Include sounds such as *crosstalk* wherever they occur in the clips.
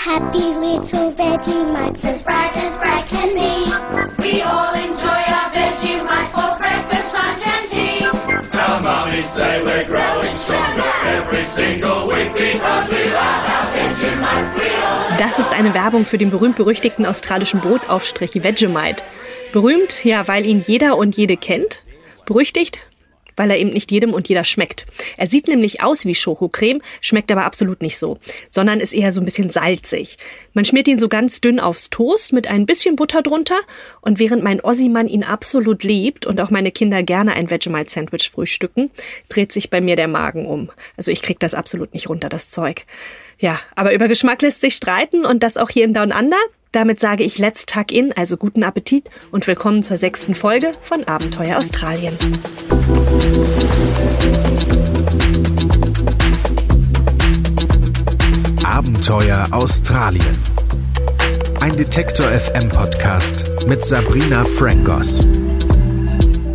happy little Vegemite, as bright as bright can be. We all enjoy our Vegemite for breakfast, lunch and tea. Our mummies say we're growing stronger every single week because we love our Vegemite. Das ist eine Werbung für den berühmt-berüchtigten australischen Brotaufstrich Vegemite. Berühmt, ja, weil ihn jeder und jede kennt. Berüchtigt, weil er eben nicht jedem und jeder schmeckt. Er sieht nämlich aus wie Schokocreme, schmeckt aber absolut nicht so, sondern ist eher so ein bisschen salzig. Man schmiert ihn so ganz dünn aufs Toast mit ein bisschen Butter drunter und während mein Ossimann ihn absolut liebt und auch meine Kinder gerne ein Vegemite-Sandwich frühstücken, dreht sich bei mir der Magen um. Also ich krieg das absolut nicht runter, das Zeug. Ja, aber über Geschmack lässt sich streiten und das auch hier in Down Under. Damit sage ich Let's Tuck In, also guten Appetit und willkommen zur sechsten Folge von Abenteuer Australien. Abenteuer Australien. Ein Detektor FM Podcast mit Sabrina Frangos.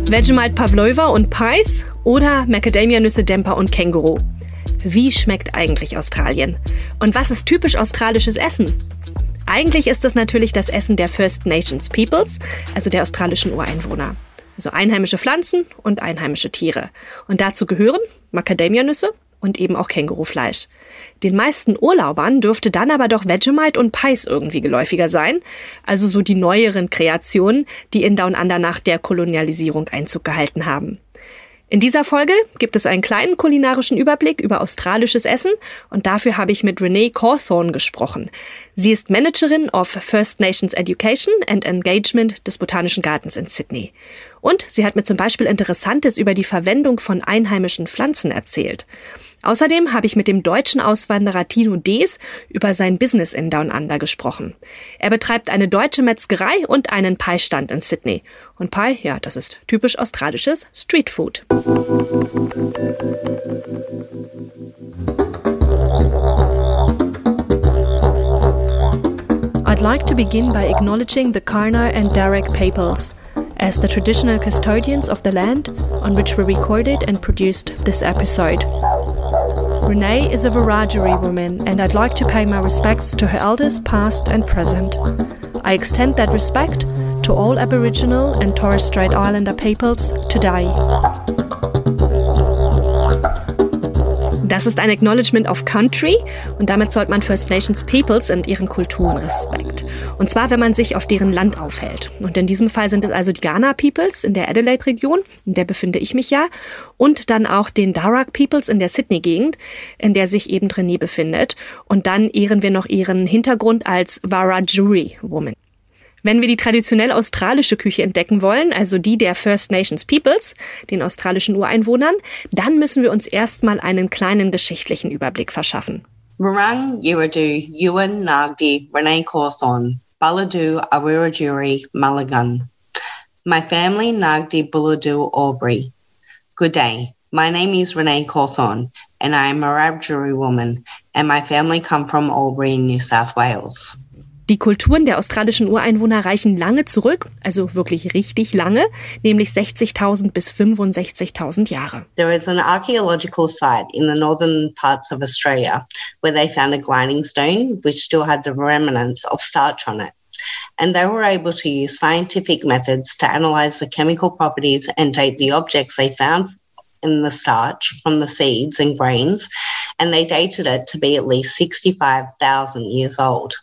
Vegemite Pavlova und Pies oder Macadamia-Nüsse Demper und Känguru. Wie schmeckt eigentlich Australien? Und was ist typisch australisches Essen? Eigentlich ist es natürlich das Essen der First Nations Peoples, also der australischen Ureinwohner. Also einheimische Pflanzen und einheimische Tiere. Und dazu gehören Macadamia-Nüsse und eben auch Kängurufleisch. Den meisten Urlaubern dürfte dann aber doch Vegemite und Pies irgendwie geläufiger sein, also so die neueren Kreationen, die in Down Under nach der Kolonialisierung Einzug gehalten haben. In dieser Folge gibt es einen kleinen kulinarischen Überblick über australisches Essen und dafür habe ich mit Renee Cawthorne gesprochen. Sie ist Managerin of First Nations Education and Engagement des Botanischen Gartens in Sydney. Und sie hat mir zum Beispiel Interessantes über die Verwendung von einheimischen Pflanzen erzählt. Außerdem habe ich mit dem deutschen Auswanderer Tino Dees über sein Business in Down Under gesprochen. Er betreibt eine deutsche Metzgerei und einen Pie-Stand in Sydney. Und Pie, ja, das ist typisch australisches Streetfood. I'd like to begin by acknowledging the Karna and Darek peoples as the traditional custodians of the land on which we recorded and produced this episode. Renee is a Wiradjuri woman, and I'd like to pay my respects to her elders past and present. I extend that respect to all Aboriginal and Torres Strait Islander peoples today. Das ist ein Acknowledgement of Country und damit zollt man First Nations Peoples und ihren Kulturen Respekt. Und zwar, wenn man sich auf deren Land aufhält. Und in diesem Fall sind es also die Ghana Peoples in der Adelaide-Region, in der befinde ich mich ja, und dann auch den Darak Peoples in der Sydney-Gegend, in der sich eben René befindet. Und dann ehren wir noch ihren Hintergrund als Wiradjuri Woman. Wenn wir die traditionell australische Küche entdecken wollen, also die der First Nations Peoples, den australischen Ureinwohnern, dann müssen wir uns erstmal einen kleinen geschichtlichen Überblick verschaffen. Marang Yiradu Yuan Nagdi Renee Cawthorn Baladu Awiradjuri Malagun. My family Nagdi Buladu Albury. Good day. My name is Renee Cawthorn and I am a Wiradjuri woman and my family come from Albury in New South Wales. Die Kulturen der australischen Ureinwohner reichen lange zurück, also wirklich richtig lange, nämlich 60.000 bis 65.000 Jahre. There is an archaeological site in the northern parts of Australia where they found a grinding stone which still had the remnants of starch on it. And they were able to use scientific methods to analyze the chemical properties and date the objects they found in the starch from the seeds and grains, and they dated it to be at least 65,000 years old.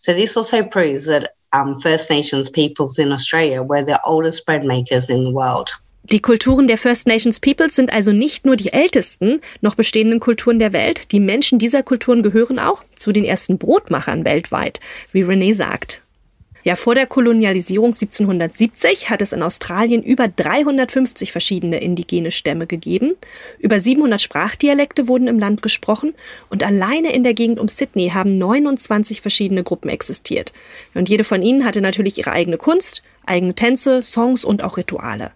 So this also proves that um, First Nations peoples in Australia were the oldest bread makers in the world. Die Kulturen der First Nations Peoples sind also nicht nur die ältesten noch bestehenden Kulturen der Welt, die Menschen dieser Kulturen gehören auch zu den ersten Brotmachern weltweit, wie René sagt. Ja, vor der Kolonialisierung 1770 hat es in Australien über 350 verschiedene indigene Stämme gegeben. Über 700 Sprachdialekte wurden im Land gesprochen und alleine in der Gegend um Sydney haben 29 verschiedene Gruppen existiert. Und jede von ihnen hatte natürlich ihre eigene Kunst, eigene Tänze, Songs und auch Rituale.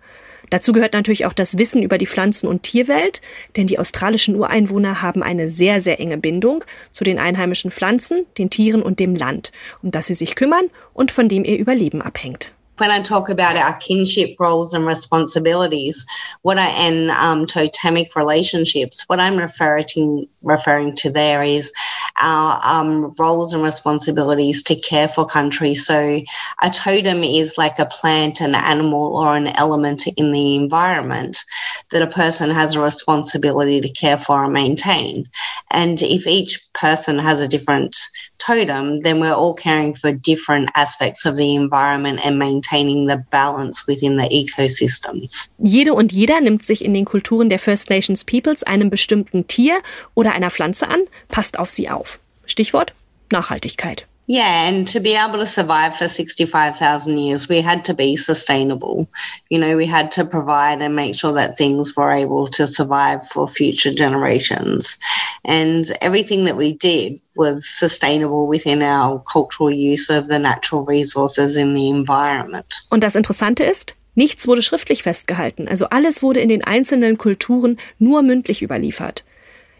Dazu gehört natürlich auch das Wissen über die Pflanzen- und Tierwelt, denn die australischen Ureinwohner haben eine sehr, sehr enge Bindung zu den einheimischen Pflanzen, den Tieren und dem Land, um das sie sich kümmern und von dem ihr Überleben abhängt. When I talk about our kinship roles and responsibilities, what I and um, totemic relationships, what I'm referring referring to there is our um, roles and responsibilities to care for country. So, a totem is like a plant, an animal, or an element in the environment that a person has a responsibility to care for and maintain. And if each person has a different totem, then we're all caring for different aspects of the environment and maintaining the balance within the ecosystems. Jede und jeder nimmt sich in den Kulturen der First Nations Peoples einem bestimmten Tier oder einer Pflanze an, passt auf sie auf. Stichwort Nachhaltigkeit. Yeah, and to be able to survive for 65,000 years, we had to be sustainable. You know, we had to provide and make sure that things were able to survive for future generations. And everything that we did was sustainable within our cultural use of the natural resources in the environment. Und das Interessante ist, nichts wurde schriftlich festgehalten. Also alles wurde in den einzelnen Kulturen nur mündlich überliefert.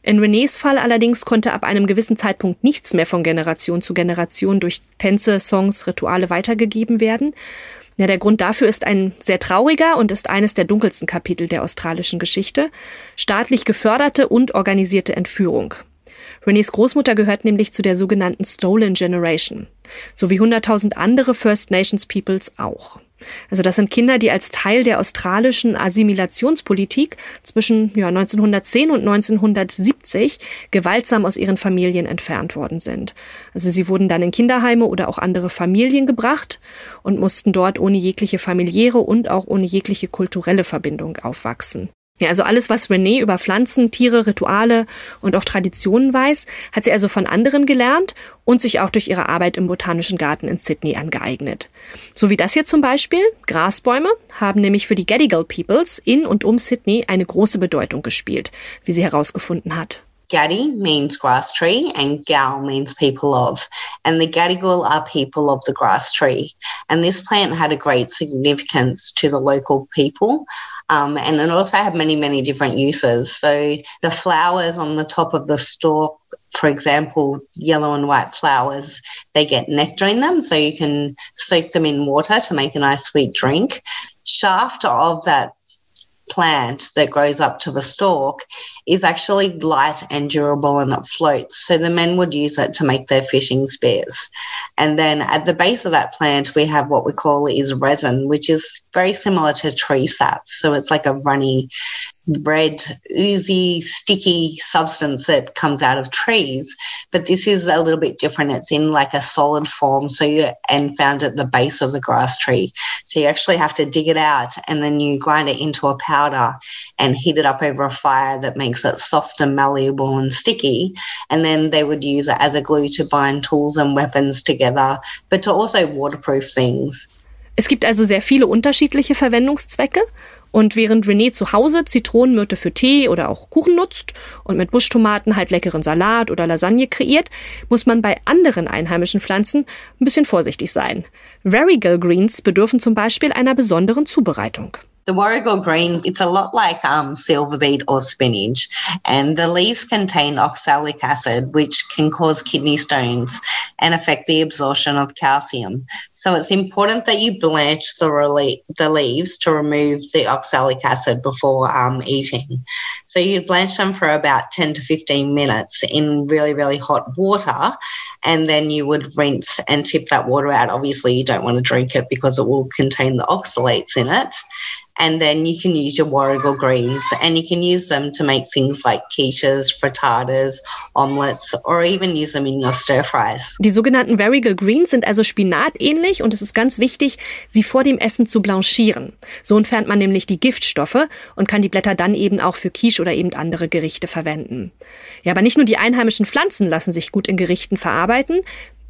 In Renés Fall allerdings konnte ab einem gewissen Zeitpunkt nichts mehr von Generation zu Generation durch Tänze, Songs, Rituale weitergegeben werden. Ja, der Grund dafür ist ein sehr trauriger und ist eines der dunkelsten Kapitel der australischen Geschichte. Staatlich geförderte und organisierte Entführung. Renés Großmutter gehört nämlich zu der sogenannten Stolen Generation, so wie 100.000 andere First Nations Peoples auch. Also das sind Kinder, die als Teil der australischen Assimilationspolitik zwischen ja, 1910 und 1970 gewaltsam aus ihren Familien entfernt worden sind. Also sie wurden dann in Kinderheime oder auch andere Familien gebracht und mussten dort ohne jegliche familiäre und auch ohne jegliche kulturelle Verbindung aufwachsen. Ja, also alles, was Renee über Pflanzen, Tiere, Rituale und auch Traditionen weiß, hat sie also von anderen gelernt und sich auch durch ihre Arbeit im Botanischen Garten in Sydney angeeignet. So wie das hier zum Beispiel. Grasbäume haben nämlich für die Gadigal Peoples in und um Sydney eine große Bedeutung gespielt, wie sie herausgefunden hat. Gadi means grass tree and Gal means people of. And the Gadigal are people of the grass tree. And this plant had a great significance to the local people. Um, and it also had many, many different uses. So the flowers on the top of the stalk, for example, yellow and white flowers, they get nectar in them. So you can soak them in water to make a nice sweet drink. Shaft of that plant that grows up to the stalk is actually light and durable and it floats. So the men would use it to make their fishing spears. And then at the base of that plant, we have what we call is resin, which is very similar to tree sap. So it's like a runny red, oozy, sticky substance that comes out of trees. But this is a little bit different. It's in like a solid form. So you and found at the base of the grass tree. So you actually have to dig it out and then you grind it into a powder and heat it up over a fire that makes it soft and malleable and sticky. And then they would use it as a glue to bind tools and weapons together, but to also waterproof things. Es gibt also sehr viele unterschiedliche Verwendungszwecke Und während René zu Hause Zitronenmyrte für Tee oder auch Kuchen nutzt und mit Buschtomaten halt leckeren Salat oder Lasagne kreiert, muss man bei anderen einheimischen Pflanzen ein bisschen vorsichtig sein. Variegal Greens bedürfen zum Beispiel einer besonderen Zubereitung. The warrigal greens, it's a lot like um, silver beet or spinach, and the leaves contain oxalic acid, which can cause kidney stones and affect the absorption of calcium. So it's important that you blanch the, rele- the leaves to remove the oxalic acid before um, eating. So you blanch them for about 10 to 15 minutes in really, really hot water, and then you would rinse and tip that water out. Obviously, you don't want to drink it because it will contain the oxalates in it and then you can use your warrigal greens and you can use them to make things like quiches, frittatas, omelets or even use them in your stir fries. Die sogenannten Variegal Greens sind also spinatähnlich und es ist ganz wichtig, sie vor dem Essen zu blanchieren. So entfernt man nämlich die Giftstoffe und kann die Blätter dann eben auch für Quiche oder eben andere Gerichte verwenden. Ja, aber nicht nur die einheimischen Pflanzen lassen sich gut in Gerichten verarbeiten.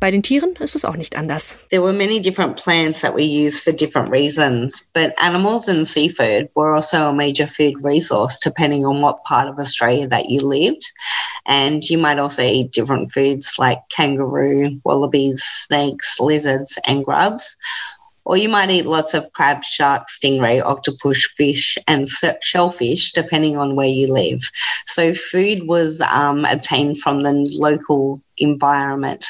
Bei den Tieren ist es auch nicht anders. There were many different plants that we use for different reasons, but animals and seafood were also a major food resource depending on what part of Australia that you lived. And you might also eat different foods like kangaroo, wallabies, snakes, lizards, and grubs. Or you might eat lots of crab, shark, stingray, octopus, fish, and shellfish, depending on where you live. So, food was um, obtained from the local environment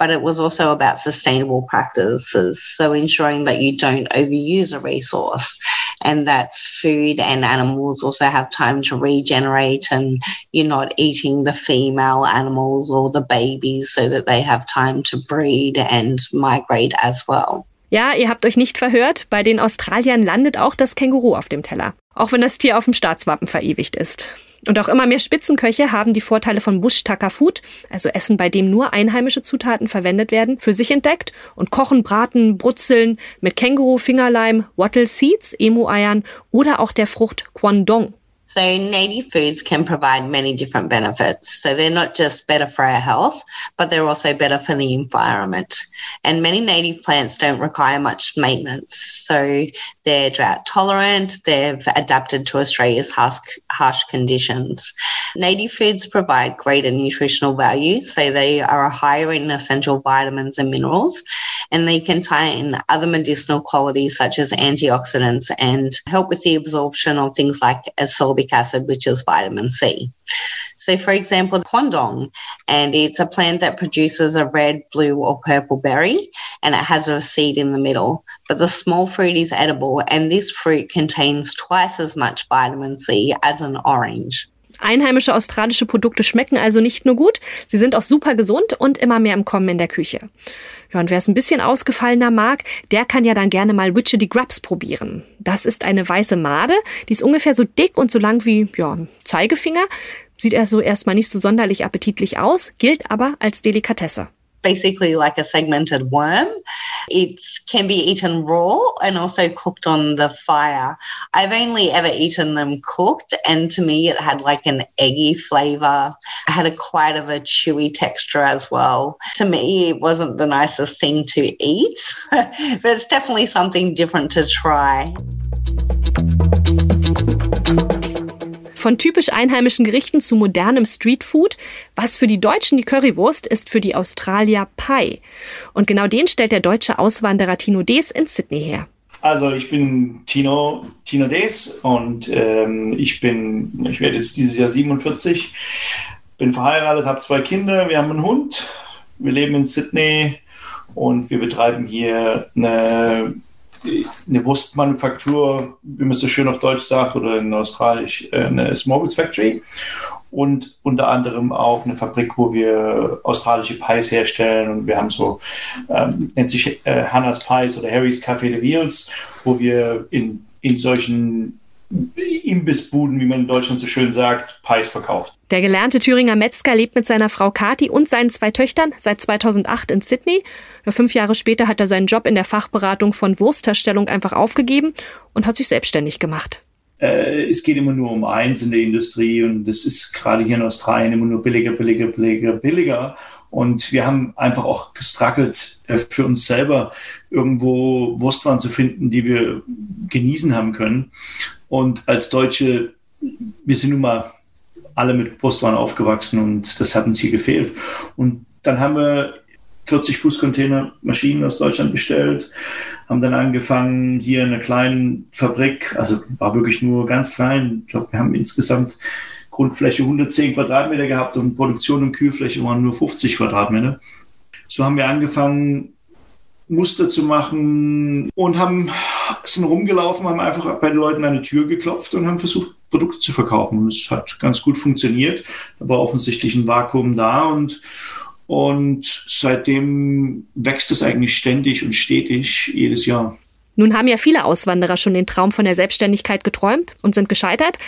but it was also about sustainable practices. So ensuring that you don't overuse a resource. and that food and animals also have time to regenerate and you're not eating the female animals or the babies so that they have time to breed and migrate as well. Ja, ihr habt euch nicht verhört, bei den Australiern landet auch das Känguru auf dem Teller, auch wenn das Tier auf dem Staatswappen verewigt ist. Und auch immer mehr Spitzenköche haben die Vorteile von Bush Tucker Food, also Essen, bei dem nur einheimische Zutaten verwendet werden, für sich entdeckt und kochen, braten, brutzeln mit Känguru, Fingerleim, Wattle Seeds, Emu-Eiern oder auch der Frucht Kwandong. So, native foods can provide many different benefits. So, they're not just better for our health, but they're also better for the environment. And many native plants don't require much maintenance. So, they're drought tolerant, they've adapted to Australia's harsh, harsh conditions. Native foods provide greater nutritional value. So, they are higher in essential vitamins and minerals, and they contain other medicinal qualities such as antioxidants and help with the absorption of things like ascorbic acid, which is vitamin C. So, for example, Kwandong, and it's a plant that produces a red, blue, or purple berry, and it has a seed in the middle. But the small fruit is edible, and this fruit contains twice as much vitamin C as an orange. Einheimische australische Produkte schmecken also nicht nur gut, sie sind auch super gesund und immer mehr im Kommen in der Küche. Ja, und wer es ein bisschen ausgefallener mag, der kann ja dann gerne mal Witchetty Grubs probieren. Das ist eine weiße Made, die ist ungefähr so dick und so lang wie, ja, Zeigefinger. Sieht er so erstmal nicht so sonderlich appetitlich aus, gilt aber als Delikatesse. Basically like a segmented worm. It can be eaten raw and also cooked on the fire. I've only ever eaten them cooked, and to me, it had like an eggy flavor. It had a quite of a chewy texture as well. To me, it wasn't the nicest thing to eat, *laughs* but it's definitely something different to try. Von typisch einheimischen Gerichten zu modernem Streetfood. Was für die Deutschen die Currywurst ist für die Australier Pie. Und genau den stellt der deutsche Auswanderer Tino Dees in Sydney her. Also ich bin Tino, Tino Dees und ähm, ich bin, ich werde jetzt dieses Jahr 47, bin verheiratet, habe zwei Kinder, wir haben einen Hund, wir leben in Sydney und wir betreiben hier eine eine Wurstmanufaktur, wie man so schön auf Deutsch sagt, oder in Australisch äh, eine Smobles Factory und unter anderem auch eine Fabrik, wo wir australische Pies herstellen und wir haben so, ähm, nennt sich äh, Hannah's Pies oder Harry's Café de Wheels, wo wir in, in solchen Imbissbuden, wie man in Deutschland so schön sagt, Pies verkauft. Der gelernte Thüringer Metzger lebt mit seiner Frau Kati und seinen zwei Töchtern seit 2008 in Sydney. Fünf Jahre später hat er seinen Job in der Fachberatung von Wurstherstellung einfach aufgegeben und hat sich selbstständig gemacht. Äh, es geht immer nur um eins in der Industrie und das ist gerade hier in Australien immer nur billiger, billiger, billiger, billiger. Und wir haben einfach auch gestruggelt äh, für uns selber, irgendwo Wurstwaren zu finden, die wir genießen haben können. Und als Deutsche, wir sind nun mal alle mit Wurstwaren aufgewachsen und das hat uns hier gefehlt. Und dann haben wir 40 Fuß Container Maschinen aus Deutschland bestellt, haben dann angefangen hier in einer kleinen Fabrik, also war wirklich nur ganz klein. Ich glaube, wir haben insgesamt Grundfläche 110 Quadratmeter gehabt und Produktion und Kühlfläche waren nur 50 Quadratmeter. So haben wir angefangen, Muster zu machen und haben sind rumgelaufen, haben einfach bei den Leuten an die Tür geklopft und haben versucht, Produkte zu verkaufen. Und es hat ganz gut funktioniert. Da war offensichtlich ein Vakuum da und, und seitdem wächst es eigentlich ständig und stetig jedes Jahr. Nun haben ja viele Auswanderer schon den Traum von der Selbstständigkeit geträumt und sind gescheitert.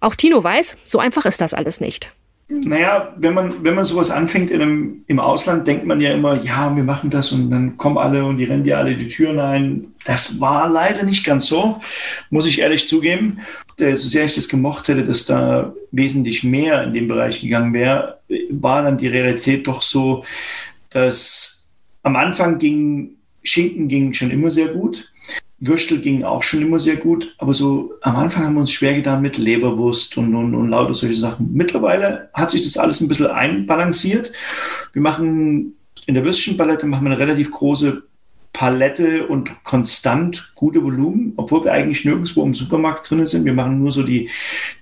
Auch Tino weiß, so einfach ist das alles nicht. Naja, wenn man, wenn man sowas anfängt in einem, im Ausland, denkt man ja immer, ja, wir machen das und dann kommen alle und die rennen dir alle die Türen ein. Das war leider nicht ganz so, muss ich ehrlich zugeben. So sehr ich das gemocht hätte, dass da wesentlich mehr in dem Bereich gegangen wäre, war dann die Realität doch so, dass am Anfang ging, Schinken ging schon immer sehr gut. Würstel ging auch schon immer sehr gut, aber so am Anfang haben wir uns schwer getan mit Leberwurst und, und, und lauter solche Sachen. Mittlerweile hat sich das alles ein bisschen einbalanciert. Wir machen in der Würstchenpalette machen wir eine relativ große Palette und konstant gute Volumen, obwohl wir eigentlich nirgendwo im Supermarkt drin sind. Wir machen nur so die,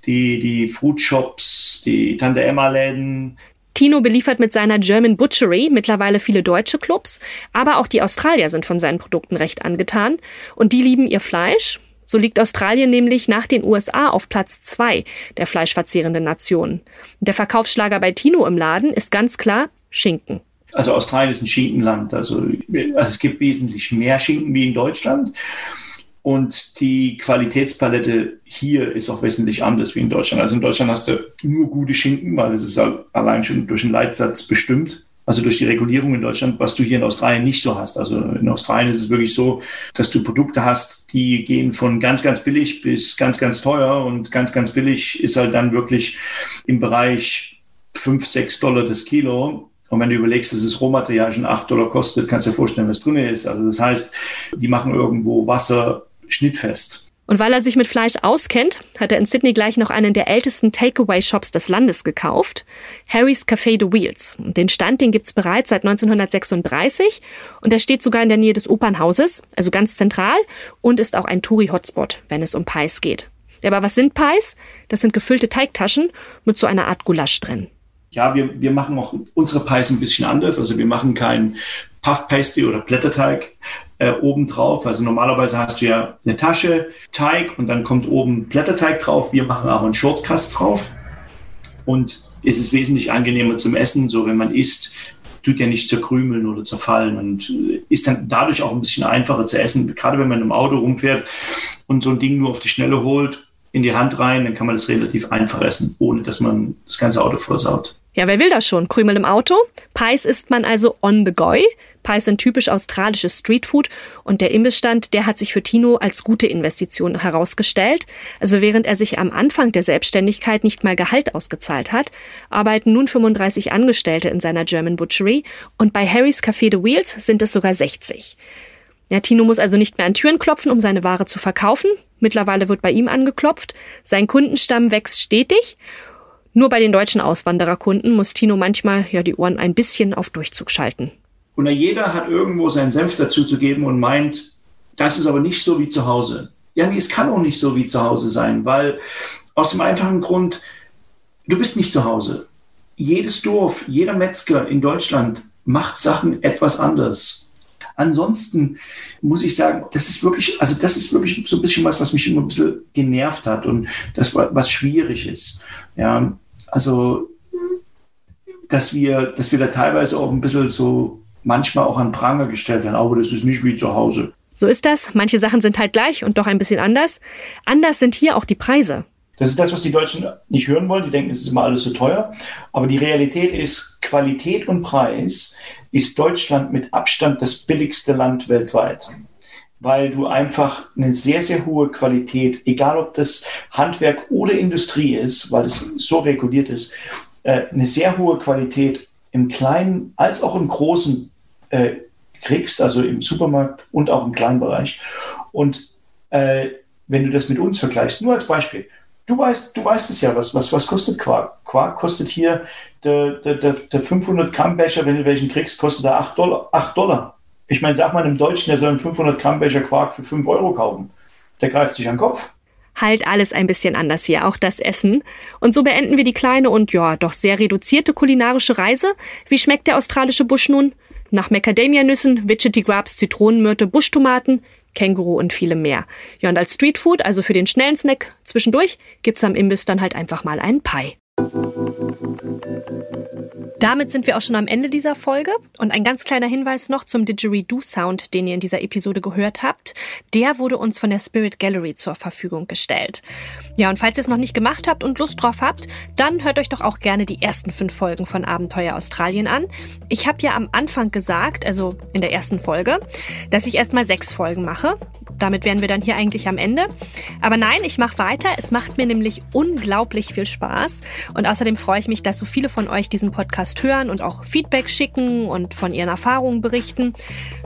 die, die Food Shops, die Tante Emma Läden, Tino beliefert mit seiner German Butchery mittlerweile viele deutsche Clubs, aber auch die Australier sind von seinen Produkten recht angetan und die lieben ihr Fleisch So liegt Australien nämlich nach den USA auf Platz zwei der fleischverzehrenden Nationen. Der Verkaufsschlager bei Tino im Laden ist ganz klar Schinken. Also Australien ist ein Schinkenland. Also, also es gibt wesentlich mehr Schinken wie in Deutschland. Und die Qualitätspalette hier ist auch wesentlich anders wie in Deutschland. Also in Deutschland hast du nur gute Schinken, weil es ist allein schon durch einen Leitsatz bestimmt. Also durch die Regulierung in Deutschland, was du hier in Australien nicht so hast. Also in Australien ist es wirklich so, dass du Produkte hast, die gehen von ganz, ganz billig bis ganz, ganz teuer. Und ganz, ganz billig ist halt dann wirklich im Bereich 5, 6 Dollar das Kilo. Und wenn du überlegst, dass das Rohmaterial schon 8 Dollar kostet, kannst du dir vorstellen, was drin ist. Also das heißt, die machen irgendwo Wasser schnittfest. Und weil er sich mit Fleisch auskennt, hat er in Sydney gleich noch einen der ältesten Takeaway-Shops des Landes gekauft, Harry's Café The Wheels. Den Stand, den gibt's bereits seit 1936 und er steht sogar in der Nähe des Opernhauses, also ganz zentral und ist auch ein Touri-Hotspot, wenn es um Pies geht. Aber was sind Pies? Das sind gefüllte Teigtaschen mit so einer Art Gulasch drin. Ja, wir, wir machen auch unsere Pies ein bisschen anders. Also wir machen kein Puff Pastry oder Blätterteig, äh, obendrauf. Also normalerweise hast du ja eine Tasche, Teig und dann kommt oben Blätterteig drauf. Wir machen aber einen Shortcast drauf. Und es ist wesentlich angenehmer zum Essen, so wenn man isst, tut ja nicht zerkrümeln oder zerfallen und ist dann dadurch auch ein bisschen einfacher zu essen. Gerade wenn man im Auto rumfährt und so ein Ding nur auf die Schnelle holt, in die Hand rein, dann kann man das relativ einfach essen, ohne dass man das ganze Auto versaut. Ja, wer will das schon? Krümel im Auto? Pies isst man also on the go. Pies sind typisch australisches Streetfood und der Imbissstand, der hat sich für Tino als gute Investition herausgestellt. Also während er sich am Anfang der Selbstständigkeit nicht mal Gehalt ausgezahlt hat, arbeiten nun 35 Angestellte in seiner German Butchery und bei Harry's Café The Wheels sind es sogar 60. Ja, Tino muss also nicht mehr an Türen klopfen, um seine Ware zu verkaufen. Mittlerweile wird bei ihm angeklopft. Sein Kundenstamm wächst stetig nur bei den deutschen Auswandererkunden muss Tino manchmal ja die Ohren ein bisschen auf Durchzug schalten. Und jeder hat irgendwo seinen Senf dazu zu geben und meint, das ist aber nicht so wie zu Hause. Ja, nee, es kann auch nicht so wie zu Hause sein, weil aus dem einfachen Grund, du bist nicht zu Hause. Jedes Dorf, jeder Metzger in Deutschland macht Sachen etwas anders. Ansonsten muss ich sagen, das ist wirklich, also das ist wirklich so ein bisschen was, was mich immer ein bisschen genervt hat und das, was schwierig ist. Ja, also, dass wir, dass wir da teilweise auch ein bisschen so manchmal auch an Pranger gestellt werden, aber das ist nicht wie zu Hause. So ist das. Manche Sachen sind halt gleich und doch ein bisschen anders. Anders sind hier auch die Preise. Das ist das, was die Deutschen nicht hören wollen. Die denken, es ist immer alles so teuer. Aber die Realität ist, Qualität und Preis ist Deutschland mit Abstand das billigste Land weltweit weil du einfach eine sehr, sehr hohe Qualität, egal ob das Handwerk oder Industrie ist, weil es so reguliert ist, äh, eine sehr hohe Qualität im Kleinen als auch im Großen äh, kriegst, also im Supermarkt und auch im Kleinbereich. Und äh, wenn du das mit uns vergleichst, nur als Beispiel, du weißt, du weißt es ja, was, was, was kostet Quark? Quark kostet hier der, der, der, der 500 Gramm Becher, wenn du welchen kriegst, kostet er 8 Dollar. 8 Dollar. Ich meine, sag mal einem Deutschen, der soll einen 500 Gramm Becher Quark für 5 Euro kaufen. Der greift sich an den Kopf. Halt alles ein bisschen anders hier, auch das Essen. Und so beenden wir die kleine und ja, doch sehr reduzierte kulinarische Reise. Wie schmeckt der australische Busch nun? Nach Macadamia-Nüssen, Widgety Grubs, Zitronenmyrte, Buschtomaten, Känguru und vielem mehr. Ja, und als Streetfood, also für den schnellen Snack zwischendurch, gibt's am Imbiss dann halt einfach mal einen Pie. Damit sind wir auch schon am Ende dieser Folge. Und ein ganz kleiner Hinweis noch zum Didgeridoo-Sound, den ihr in dieser Episode gehört habt. Der wurde uns von der Spirit Gallery zur Verfügung gestellt. Ja, und falls ihr es noch nicht gemacht habt und Lust drauf habt, dann hört euch doch auch gerne die ersten fünf Folgen von Abenteuer Australien an. Ich habe ja am Anfang gesagt, also in der ersten Folge, dass ich erstmal sechs Folgen mache. Damit wären wir dann hier eigentlich am Ende. Aber nein, ich mache weiter. Es macht mir nämlich unglaublich viel Spaß. Und außerdem freue ich mich, dass so viele von euch diesen Podcast hören und auch Feedback schicken und von ihren Erfahrungen berichten.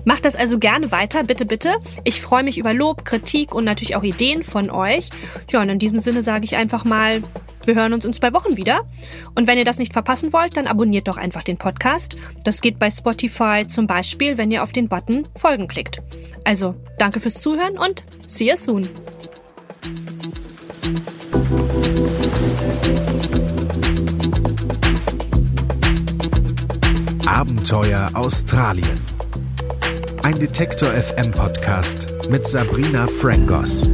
Macht das also gerne weiter, bitte, bitte. Ich freue mich über Lob, Kritik und natürlich auch Ideen von euch. Ja, und in diesem Sinne sage ich einfach mal, wir hören uns in zwei Wochen wieder. Und wenn ihr das nicht verpassen wollt, dann abonniert doch einfach den Podcast. Das geht bei Spotify zum Beispiel, wenn ihr auf den Button Folgen klickt. Also, danke fürs Zuhören und see you soon. Abenteuer Australien. Ein Detektor FM Podcast mit Sabrina Frangos.